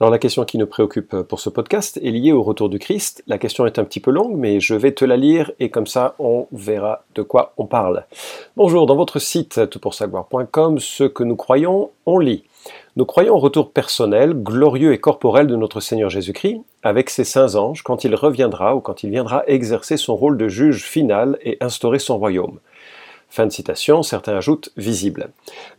Alors la question qui nous préoccupe pour ce podcast est liée au retour du Christ. La question est un petit peu longue, mais je vais te la lire et comme ça on verra de quoi on parle. Bonjour, dans votre site toutpoursagloire.com, ce que nous croyons, on lit. Nous croyons au retour personnel, glorieux et corporel de notre Seigneur Jésus-Christ, avec ses saints anges, quand il reviendra ou quand il viendra exercer son rôle de juge final et instaurer son royaume. Fin de citation, certains ajoutent visible.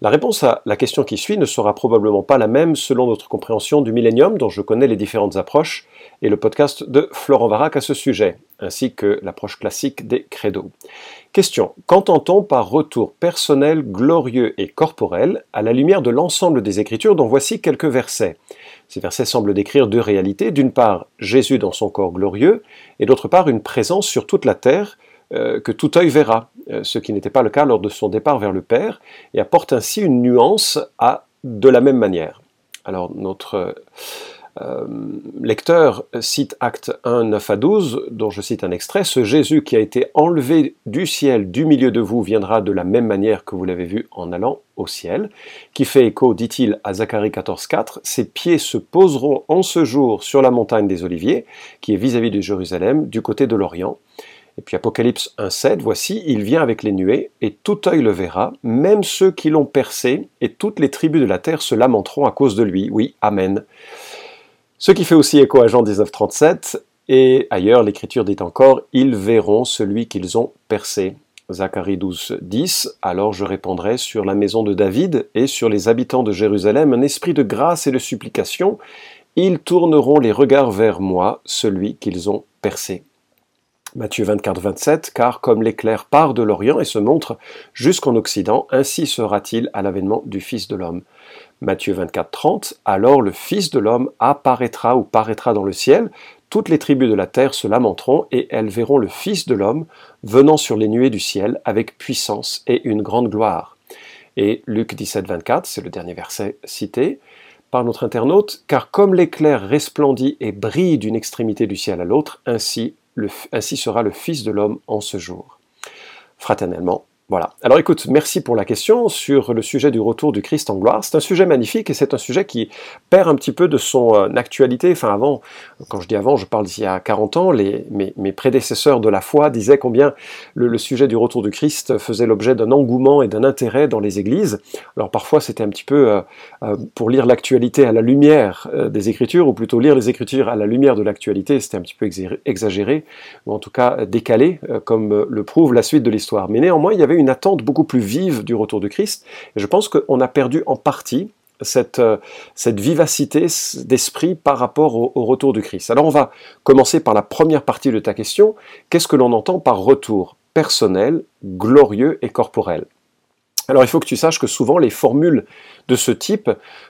La réponse à la question qui suit ne sera probablement pas la même selon notre compréhension du millénium, dont je connais les différentes approches, et le podcast de Florent Varac à ce sujet, ainsi que l'approche classique des credos. Question. Qu'entend-on par retour personnel, glorieux et corporel à la lumière de l'ensemble des Écritures dont voici quelques versets? Ces versets semblent décrire deux réalités. D'une part, Jésus dans son corps glorieux, et d'autre part, une présence sur toute la terre, que tout œil verra, euh, ce qui n'était pas le cas lors de son départ vers le Père, et apporte ainsi une nuance à de la même manière. Alors notre euh, lecteur cite Acte 1, 9 à 12, dont je cite un extrait, Ce Jésus qui a été enlevé du ciel, du milieu de vous, viendra de la même manière que vous l'avez vu en allant au ciel, qui fait écho, dit-il, à Zacharie 14, 4, Ses pieds se poseront en ce jour sur la montagne des Oliviers, qui est vis-à-vis -vis de Jérusalem, du côté de l'Orient, et puis Apocalypse 1.7, voici, il vient avec les nuées, et tout œil le verra, même ceux qui l'ont percé, et toutes les tribus de la terre se lamenteront à cause de lui. Oui, Amen. Ce qui fait aussi écho à Jean 19.37, et ailleurs l'Écriture dit encore, ils verront celui qu'ils ont percé. Zacharie 12, 10, alors je répondrai sur la maison de David et sur les habitants de Jérusalem un esprit de grâce et de supplication. Ils tourneront les regards vers moi, celui qu'ils ont percé. Matthieu 24, 27, car comme l'éclair part de l'Orient et se montre jusqu'en Occident, ainsi sera-t-il à l'avènement du Fils de l'homme. Matthieu 24, 30, alors le Fils de l'homme apparaîtra ou paraîtra dans le ciel, toutes les tribus de la terre se lamenteront et elles verront le Fils de l'homme venant sur les nuées du ciel avec puissance et une grande gloire. Et Luc 17, 24, c'est le dernier verset cité, par notre internaute, car comme l'éclair resplendit et brille d'une extrémité du ciel à l'autre, ainsi ainsi sera le Fils de l'homme en ce jour. Fraternellement, voilà. Alors écoute, merci pour la question sur le sujet du retour du Christ en gloire. C'est un sujet magnifique et c'est un sujet qui perd un petit peu de son euh, actualité. Enfin avant, quand je dis avant, je parle d'il y a 40 ans, mes, prédécesseurs de la foi disaient combien le, sujet du retour du Christ faisait l'objet d'un engouement et d'un intérêt dans les églises. Alors parfois c'était un petit peu euh, euh, pour lire l'actualité à la lumière des Écritures, ou plutôt lire les Écritures à la lumière de l'actualité, c'était un petit peu exagéré, ou en tout cas décalé, comme le prouve la suite de l'histoire. Mais néanmoins, il y avait une attente beaucoup plus vive du retour de Christ. Et je pense qu'on a perdu en partie cette, euh, vivacité d'esprit par rapport au, retour du Christ. Alors on va commencer par la première partie de ta question. Qu'est-ce que l'on entend par retour personnel, glorieux et corporel? Alors il faut que tu saches que souvent les formules de ce type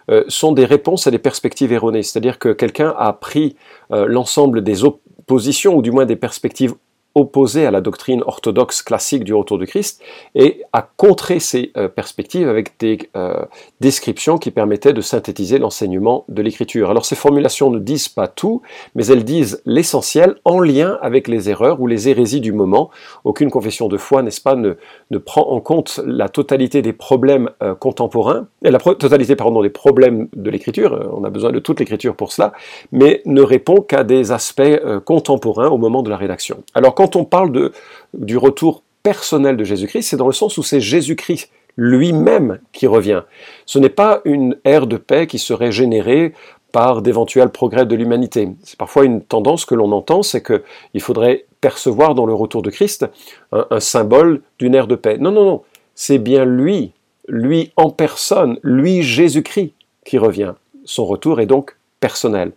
euh, sont des réponses à des perspectives erronées, c'est-à-dire que quelqu'un a pris euh, l'ensemble des oppositions ou du moins des perspectives opposé à la doctrine orthodoxe classique du retour du Christ et à contrer ces euh, perspectives avec des euh, descriptions qui permettaient de synthétiser l'enseignement de l'écriture. Alors ces formulations ne disent pas tout, mais elles disent l'essentiel en lien avec les erreurs ou les hérésies du moment. Aucune confession de foi, n'est-ce pas, ne, prend en compte la totalité des problèmes euh, contemporains, et la totalité, pardon, des problèmes de l'écriture, on a besoin de toute l'écriture pour cela, mais ne répond qu'à des aspects contemporains au moment de la rédaction. Alors quand on parle du retour personnel de Jésus-Christ, c'est dans le sens où c'est Jésus-Christ lui-même qui revient. Ce n'est pas une ère de paix qui serait générée par d'éventuels progrès de l'humanité. C'est parfois une tendance que l'on entend, c'est qu'il faudrait percevoir dans le retour de Christ un symbole d'une ère de paix. Non, non, non, c'est bien lui, lui en personne, lui Jésus-Christ qui revient. Son retour est donc personnel.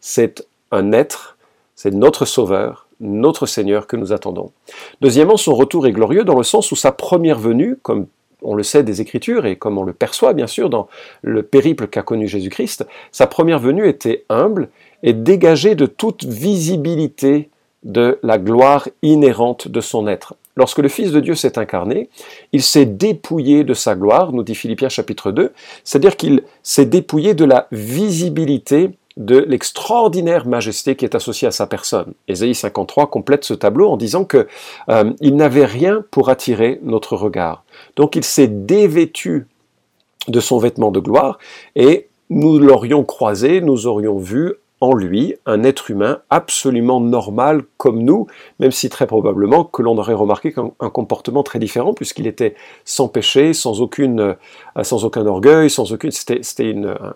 C'est un être, c'est notre Sauveur, notre Seigneur que nous attendons. Deuxièmement, son retour est glorieux dans le sens où sa première venue, comme on le sait des Écritures et comme on le perçoit bien sûr dans le périple qu'a connu Jésus-Christ, sa première venue était humble et dégagée de toute visibilité de la gloire inhérente de son être. Lorsque le Fils de Dieu s'est incarné, il s'est dépouillé de sa gloire, nous dit Philippiens chapitre 2, c'est-à-dire qu'il s'est dépouillé de la visibilité de l'extraordinaire majesté qui est associée à sa personne. Ésaïe 53 complète ce tableau en disant que euh, il n'avait rien pour attirer notre regard. Donc il s'est dévêtu de son vêtement de gloire et nous l'aurions croisé, nous aurions vu en lui un être humain absolument normal comme nous, même si très probablement que l'on aurait remarqué un, comportement très différent puisqu'il était sans péché, sans aucune, euh, sans aucun orgueil, sans aucune, c'était, un,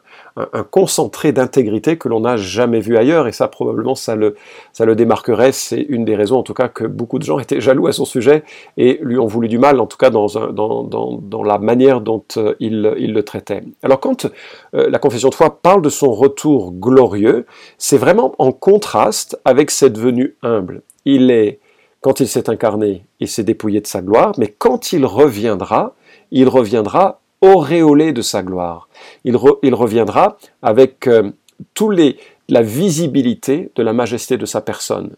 un, concentré d'intégrité que l'on n'a jamais vu ailleurs et ça probablement ça le, ça le démarquerait. C'est une des raisons en tout cas que beaucoup de gens étaient jaloux à son sujet et lui ont voulu du mal, en tout cas dans, dans, dans la manière dont euh, il, il le traitait. Alors quand euh, la confession de foi parle de son retour glorieux, c'est vraiment en contraste avec cette venue humble. Il est, quand il s'est incarné, il s'est dépouillé de sa gloire, mais quand il reviendra, il reviendra auréolé de sa gloire. Il, reviendra avec euh, tous les, la visibilité de la majesté de sa personne.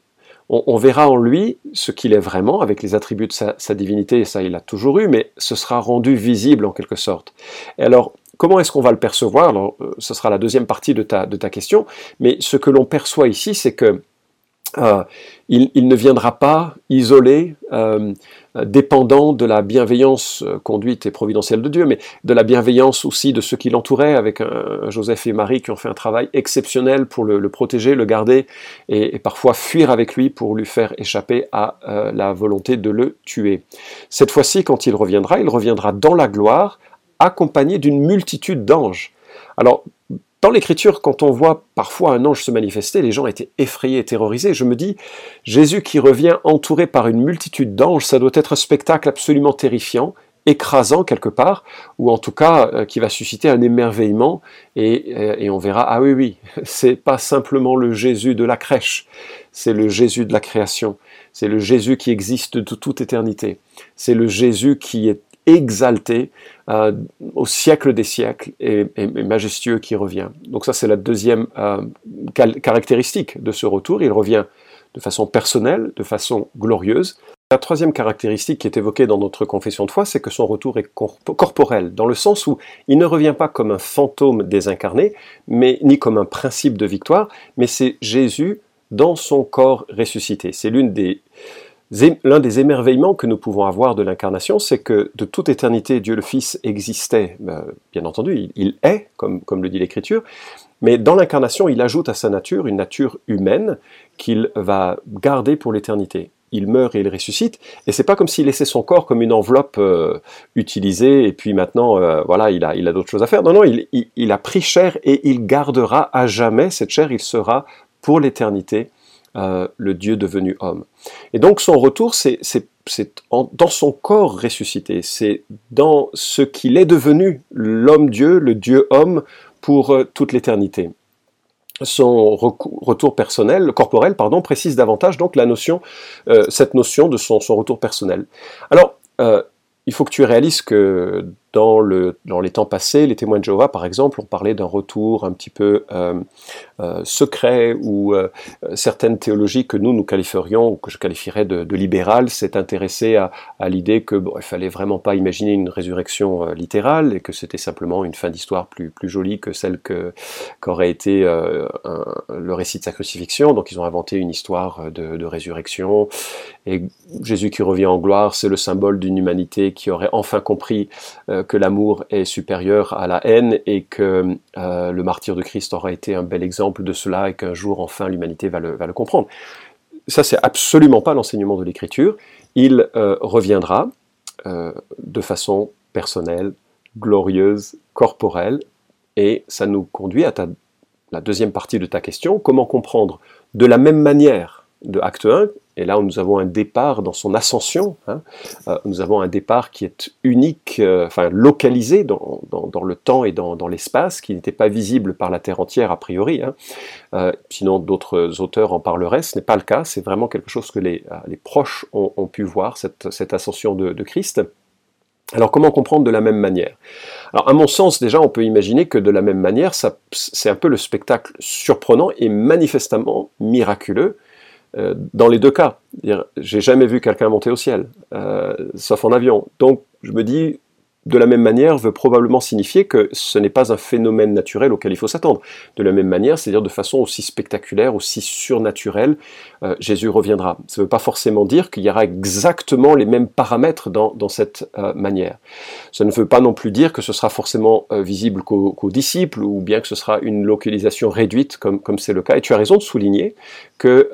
On, verra en lui ce qu'il est vraiment, avec les attributs de sa, divinité, et ça il a toujours eu, mais ce sera rendu visible en quelque sorte. Et alors, Comment est-ce qu'on va le percevoir? Euh, ce sera la deuxième partie de ta, question, mais ce que l'on perçoit ici, c'est que euh, il, ne viendra pas isolé, euh, dépendant de la bienveillance conduite et providentielle de Dieu, mais de la bienveillance aussi de ceux qui l'entouraient, avec Joseph et Marie qui ont fait un travail exceptionnel pour le, protéger, le garder, et, parfois fuir avec lui pour lui faire échapper à la volonté de le tuer. Cette fois-ci, quand il reviendra, il reviendra dans la gloire, accompagné d'une multitude d'anges. Alors, dans l'écriture, quand on voit parfois un ange se manifester, les gens étaient effrayés, terrorisés. Je me dis, Jésus qui revient entouré par une multitude d'anges, ça doit être un spectacle absolument terrifiant, écrasant quelque part, ou en tout cas euh, qui va susciter un émerveillement, et, euh, et on verra, ah oui, oui, c'est pas simplement le Jésus de la crèche, c'est le Jésus de la création, c'est le Jésus qui existe de toute éternité, c'est le Jésus qui est exalté euh, au siècle des siècles et, majestueux qui revient. Donc ça c'est la deuxième euh, caractéristique de ce retour. Il revient de façon personnelle, de façon glorieuse. La troisième caractéristique qui est évoquée dans notre confession de foi, c'est que son retour est corporel, dans le sens où il ne revient pas comme un fantôme désincarné, mais ni comme un principe de victoire, mais c'est Jésus dans son corps ressuscité. C'est l'une des L'un des émerveillements que nous pouvons avoir de l'incarnation, c'est que de toute éternité, Dieu le Fils existait, ben, bien entendu, il, est, comme, le dit l'Écriture, mais dans l'incarnation, il ajoute à sa nature une nature humaine qu'il va garder pour l'éternité. Il meurt et il ressuscite, et c'est pas comme s'il laissait son corps comme une enveloppe euh, utilisée et puis maintenant, euh, voilà, il a, il d'autres choses à faire. Non, non, il, a pris chair et il gardera à jamais cette chair. Il sera pour l'éternité euh, le Dieu devenu homme. Et donc son retour, c'est dans son corps ressuscité, c'est dans ce qu'il est devenu, l'homme-dieu, le Dieu-homme, pour euh, toute l'éternité. Son retour personnel, corporel, pardon, précise davantage donc la notion, euh, cette notion de son, son retour personnel. Alors, il faut que tu réalises que dans, le, dans les temps passés, les témoins de Jéhovah, par exemple, ont parlé d'un retour un petit peu euh, euh, secret ou euh, certaines théologies que nous, nous qualifierions, ou que je qualifierais de, libérales, s'est intéressé à, l'idée que bon, il fallait vraiment pas imaginer une résurrection littérale et que c'était simplement une fin d'histoire plus, jolie que celle que, qu'aurait été le récit de sa crucifixion. Donc ils ont inventé une histoire de résurrection et Jésus qui revient en gloire, c'est le symbole d'une humanité qui aurait enfin compris que l'amour est supérieur à la haine et que euh, le martyr de Christ aura été un bel exemple de cela et qu'un jour enfin l'humanité va le, comprendre. Ça, c'est absolument pas l'enseignement de l'Écriture. Il euh, reviendra euh, de façon personnelle, glorieuse, corporelle, et ça nous conduit à la deuxième partie de ta question, comment comprendre de la même manière de Acte 1 et là, nous avons un départ dans son ascension. Hein. Euh, nous avons un départ qui est unique, euh, enfin localisé dans, le temps et dans, l'espace, qui n'était pas visible par la Terre entière a priori. Hein. Euh, sinon, d'autres auteurs en parleraient. Ce n'est pas le cas. C'est vraiment quelque chose que les, proches ont, pu voir, cette, ascension de, de, Christ. Alors, comment comprendre de la même manière? Alors, à mon sens, déjà, on peut imaginer que de la même manière, c'est un peu le spectacle surprenant et manifestement miraculeux euh, dans les deux cas. J'ai jamais vu quelqu'un monter au ciel, euh, sauf en avion. Donc je me dis, de la même manière, veut probablement signifier que ce n'est pas un phénomène naturel auquel il faut s'attendre. De la même manière, c'est-à-dire de façon aussi spectaculaire, aussi surnaturelle, euh, Jésus reviendra. Ça ne veut pas forcément dire qu'il y aura exactement les mêmes paramètres dans, cette euh, manière. Ça ne veut pas non plus dire que ce sera forcément euh, visible qu'aux disciples, ou bien que ce sera une localisation réduite, comme c'est le cas. Et tu as raison de souligner que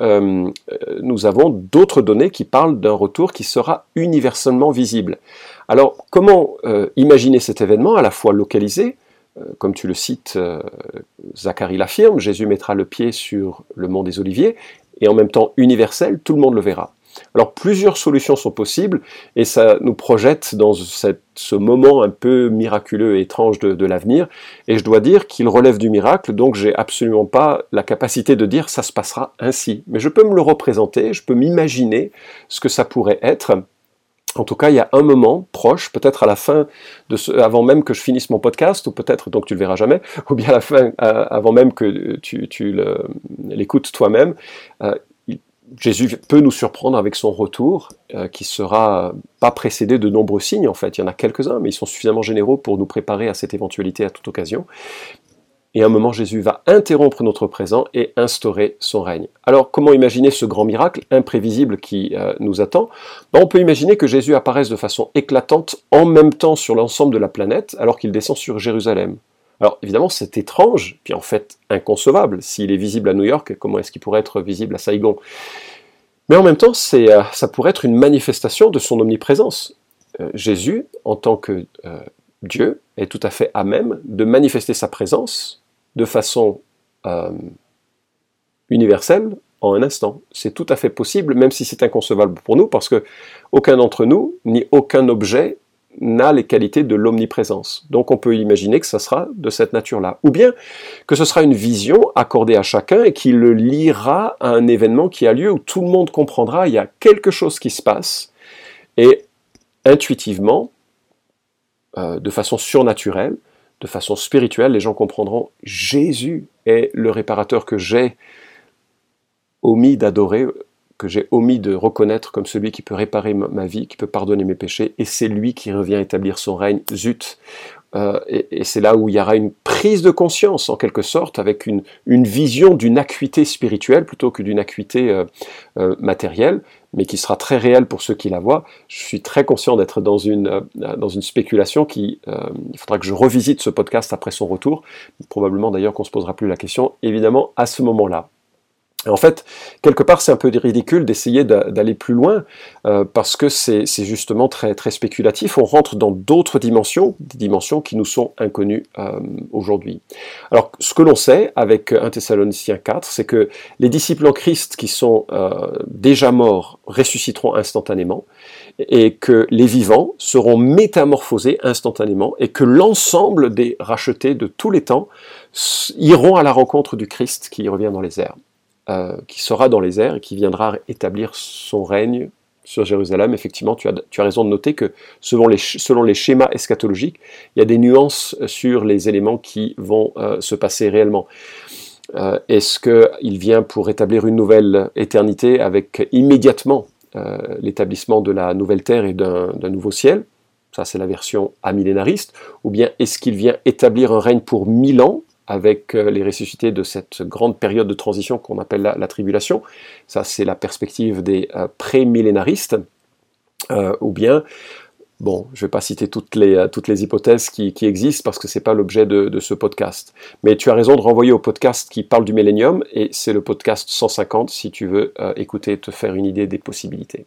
nous avons d'autres données qui parlent d'un retour qui sera universellement visible. Alors, comment euh, imaginer cet événement à la fois localisé, euh, comme tu le cites, euh, Zacharie l'affirme, Jésus mettra le pied sur le mont des Oliviers, et en même temps universel, tout le monde le verra. Alors plusieurs solutions sont possibles et ça nous projette dans ce moment un peu miraculeux et étrange de, de l'avenir. Et je dois dire qu'il relève du miracle, donc j'ai absolument pas la capacité de dire ça se passera ainsi. Mais je peux me le représenter, je peux m'imaginer ce que ça pourrait être. En tout cas, il y a un moment proche, peut-être à la fin de avant même que je finisse mon podcast, ou peut-être donc tu le verras jamais, ou bien à la fin, euh, avant même que tu, l'écoutes toi-même, euh, Jésus peut nous surprendre avec son retour, euh, qui sera pas précédé de nombreux signes en fait. Il y en a quelques-uns, mais ils sont suffisamment généraux pour nous préparer à cette éventualité à toute occasion. Et à un moment, Jésus va interrompre notre présent et instaurer son règne. Alors, comment imaginer ce grand miracle imprévisible qui euh, nous attend? Ben, On peut imaginer que Jésus apparaisse de façon éclatante en même temps sur l'ensemble de la planète, alors qu'il descend sur Jérusalem. Alors, évidemment, c'est étrange, puis en fait inconcevable. S'il est visible à New York, comment est-ce qu'il pourrait être visible à Saigon? Mais en même temps, euh, ça pourrait être une manifestation de son omniprésence. Euh, Jésus, en tant que Dieu est tout à fait à même de manifester sa présence de façon euh, universelle en un instant. C'est tout à fait possible, même si c'est inconcevable pour nous, parce que aucun d'entre nous, ni aucun objet, n'a les qualités de l'omniprésence. Donc on peut imaginer que ça sera de cette nature-là. Ou bien que ce sera une vision accordée à chacun et qui le liera à un événement qui a lieu où tout le monde comprendra, il y a quelque chose qui se passe, et intuitivement, euh, de façon surnaturelle, de façon spirituelle, les gens comprendront Jésus est le réparateur que j'ai omis d'adorer, que j'ai omis de reconnaître comme celui qui peut réparer ma vie, qui peut pardonner mes péchés, et c'est lui qui revient établir son règne. Zut euh, et, c'est là où il y aura une prise de conscience, en quelque sorte, avec une, vision d'une acuité spirituelle plutôt que d'une acuité euh, euh, matérielle, mais qui sera très réelle pour ceux qui la voient. Je suis très conscient d'être dans une, dans une spéculation qui... il faudra que je revisite ce podcast après son retour. Probablement d'ailleurs qu'on se posera plus la question, évidemment, à ce moment-là. En fait, quelque part, c'est un peu ridicule d'essayer d'aller plus loin euh, parce que c'est justement très, très spéculatif. On rentre dans d'autres dimensions, des dimensions qui nous sont inconnues euh, aujourd'hui. Alors, ce que l'on sait avec 1 Thessaloniciens 4, c'est que les disciples en Christ qui sont euh, déjà morts ressusciteront instantanément et que les vivants seront métamorphosés instantanément et que l'ensemble des rachetés de tous les temps iront à la rencontre du Christ qui revient dans les airs. Euh, qui sera dans les airs et qui viendra établir son règne sur Jérusalem. Effectivement, tu as, tu as raison de noter que selon les, selon les, schémas eschatologiques, il y a des nuances sur les éléments qui vont euh, se passer réellement. Euh, est-ce qu'il vient pour établir une nouvelle éternité avec immédiatement l'établissement de la nouvelle terre et d'un nouveau ciel? Ça, c'est la version amillénariste. Ou bien est-ce qu'il vient établir un règne pour mille ans avec euh, les ressuscités de cette grande période de transition qu'on appelle la, tribulation. Ça, c'est la perspective des euh, pré-millénaristes. Euh, ou bien, bon, je ne vais pas citer toutes les, hypothèses qui, existent parce que ce n'est pas l'objet de, de, ce podcast. Mais tu as raison de renvoyer au podcast qui parle du millénium, et c'est le podcast 150 si tu veux écouter et te faire une idée des possibilités.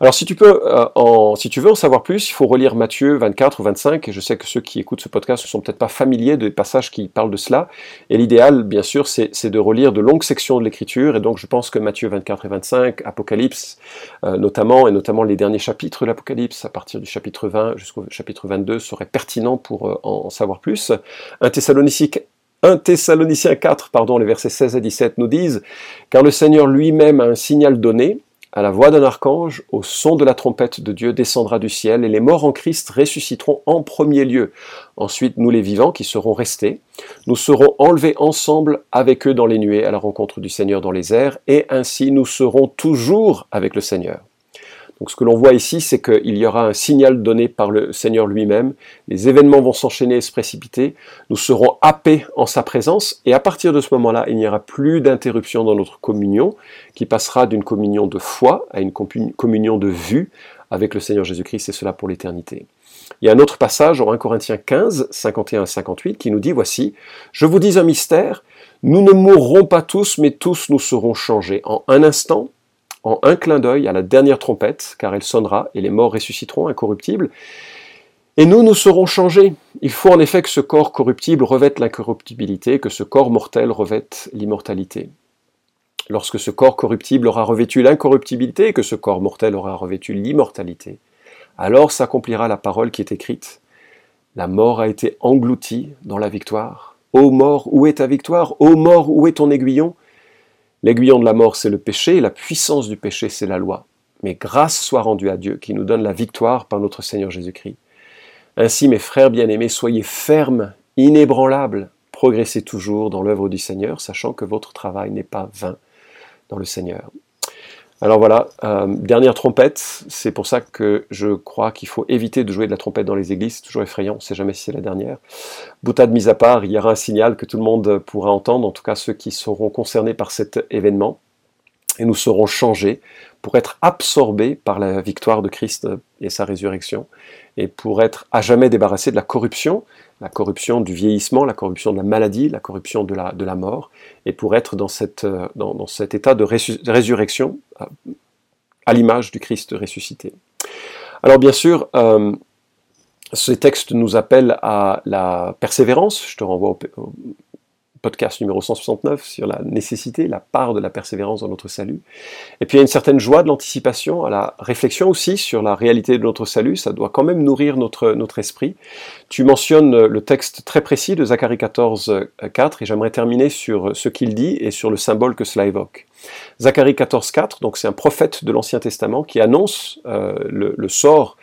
Alors si tu, peux, euh, si tu veux en savoir plus, il faut relire Matthieu 24 ou 25, et je sais que ceux qui écoutent ce podcast ne sont peut-être pas familiers des passages qui parlent de cela, et l'idéal, bien sûr, c'est de relire de longues sections de l'Écriture, et donc je pense que Matthieu 24 et 25, Apocalypse euh, notamment, et notamment les derniers chapitres de l'Apocalypse, à partir du chapitre 20 jusqu'au chapitre 22, seraient pertinents pour euh, en, savoir plus. Un Thessalonicique 1 Thessaloniciens 4, pardon, les versets 16 à 17 nous disent Car le Seigneur lui-même a un signal donné, à la voix d'un archange, au son de la trompette de Dieu descendra du ciel, et les morts en Christ ressusciteront en premier lieu. Ensuite, nous les vivants qui serons restés, nous serons enlevés ensemble avec eux dans les nuées à la rencontre du Seigneur dans les airs, et ainsi nous serons toujours avec le Seigneur. Donc ce que l'on voit ici, c'est qu'il y aura un signal donné par le Seigneur lui-même, les événements vont s'enchaîner et se précipiter, nous serons happés en sa présence, et à partir de ce moment-là, il n'y aura plus d'interruption dans notre communion, qui passera d'une communion de foi à une communion de vue avec le Seigneur Jésus-Christ, et cela pour l'éternité. Il y a un autre passage en 1 Corinthiens 15, 51 à 58 qui nous dit, voici, je vous dis un mystère, nous ne mourrons pas tous, mais tous nous serons changés. En un instant, un clin d'œil à la dernière trompette, car elle sonnera, et les morts ressusciteront incorruptibles. Et nous, nous serons changés. Il faut en effet que ce corps corruptible revête l'incorruptibilité, que ce corps mortel revête l'immortalité. Lorsque ce corps corruptible aura revêtu l'incorruptibilité, que ce corps mortel aura revêtu l'immortalité, alors s'accomplira la parole qui est écrite. La mort a été engloutie dans la victoire. Ô mort, où est ta victoire? Ô mort, où est ton aiguillon? L'aiguillon de la mort, c'est le péché, et la puissance du péché, c'est la loi. Mais grâce soit rendue à Dieu qui nous donne la victoire par notre Seigneur Jésus-Christ. Ainsi, mes frères bien-aimés, soyez fermes, inébranlables, progressez toujours dans l'œuvre du Seigneur, sachant que votre travail n'est pas vain dans le Seigneur. Alors voilà, euh, dernière trompette, c'est pour ça que je crois qu'il faut éviter de jouer de la trompette dans les églises, toujours effrayant, on ne sait jamais si c'est la dernière. Boutade mise à part, il y aura un signal que tout le monde pourra entendre, en tout cas ceux qui seront concernés par cet événement, et nous serons changés pour être absorbés par la victoire de Christ et sa résurrection, et pour être à jamais débarrassés de la corruption, la corruption du vieillissement, la corruption de la maladie, la corruption de la, mort, et pour être dans, euh, cet état de, résurrection euh, à, l'image du Christ ressuscité. Alors bien sûr, euh, ces textes nous appellent à la persévérance. Je te renvoie au, podcast numéro 169 sur la nécessité, la part de la persévérance dans notre salut. Et puis il y a une certaine joie de l'anticipation, à la réflexion aussi sur la réalité de notre salut, ça doit quand même nourrir notre, notre esprit. Tu mentionnes le texte très précis de Zacharie 14, 4, et j'aimerais terminer sur ce qu'il dit et sur le symbole que cela évoque. Zacharie 14, 4, donc c'est un prophète de l'Ancien Testament qui annonce euh, le, sort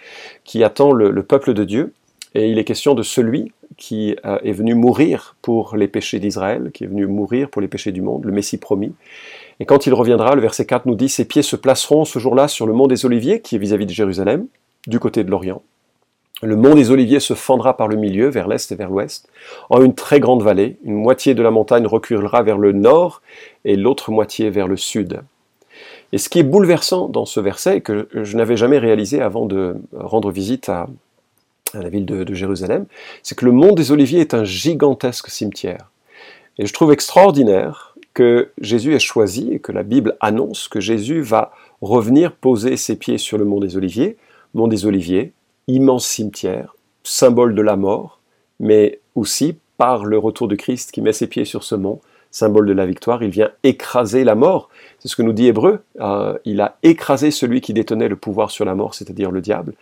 qui attend le peuple de Dieu, et il est question de celui qui euh, est venu mourir pour les péchés d'Israël, qui est venu mourir pour les péchés du monde, le Messie promis. Et quand il reviendra, le verset 4 nous dit, ses pieds se placeront ce jour-là sur le mont des Oliviers, qui est vis-à-vis de Jérusalem, du côté de l'Orient. Le mont des Oliviers se fendra par le milieu, vers l'est et vers l'ouest, en une très grande vallée. Une moitié de la montagne reculera vers le nord et l'autre moitié vers le sud. Et ce qui est bouleversant dans ce verset, que je n'avais jamais réalisé avant de rendre visite à, à la ville de, Jérusalem, c'est que le mont des Oliviers est un gigantesque cimetière. Et je trouve extraordinaire que Jésus ait choisi et que la Bible annonce que Jésus va revenir poser ses pieds sur le mont des Oliviers, mont des Oliviers, immense cimetière, symbole de la mort, mais aussi par le retour de Christ qui met ses pieds sur ce mont, symbole de la victoire, il vient écraser la mort. C'est ce que nous dit Hébreu. Euh, il a écrasé celui qui détenait le pouvoir sur la mort, c'est-à-dire le diable.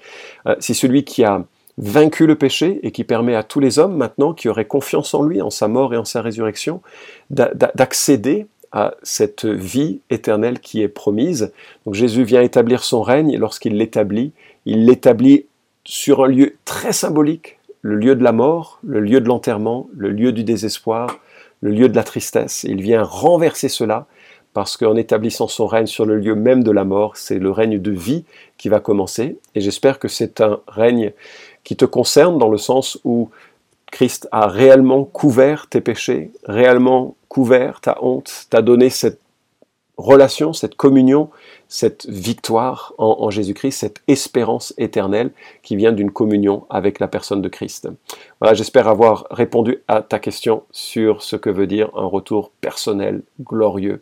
Euh, c'est celui qui a vaincu le péché et qui permet à tous les hommes maintenant qui auraient confiance en lui, en sa mort et en sa résurrection, d'accéder à cette vie éternelle qui est promise. Donc Jésus vient établir son règne et lorsqu'il l'établit, il l'établit sur un lieu très symbolique, le lieu de la mort, le lieu de l'enterrement, le lieu du désespoir, le lieu de la tristesse. il vient renverser cela parce qu'en établissant son règne sur le lieu même de la mort, c'est le règne de vie qui va commencer. Et j'espère que c'est un règne qui te concerne dans le sens où Christ a réellement couvert tes péchés, réellement couvert ta honte, t'a donné cette relation, cette communion, cette victoire en, Jésus-Christ, cette espérance éternelle qui vient d'une communion avec la personne de Christ. Voilà, j'espère avoir répondu à ta question sur ce que veut dire un retour personnel, glorieux,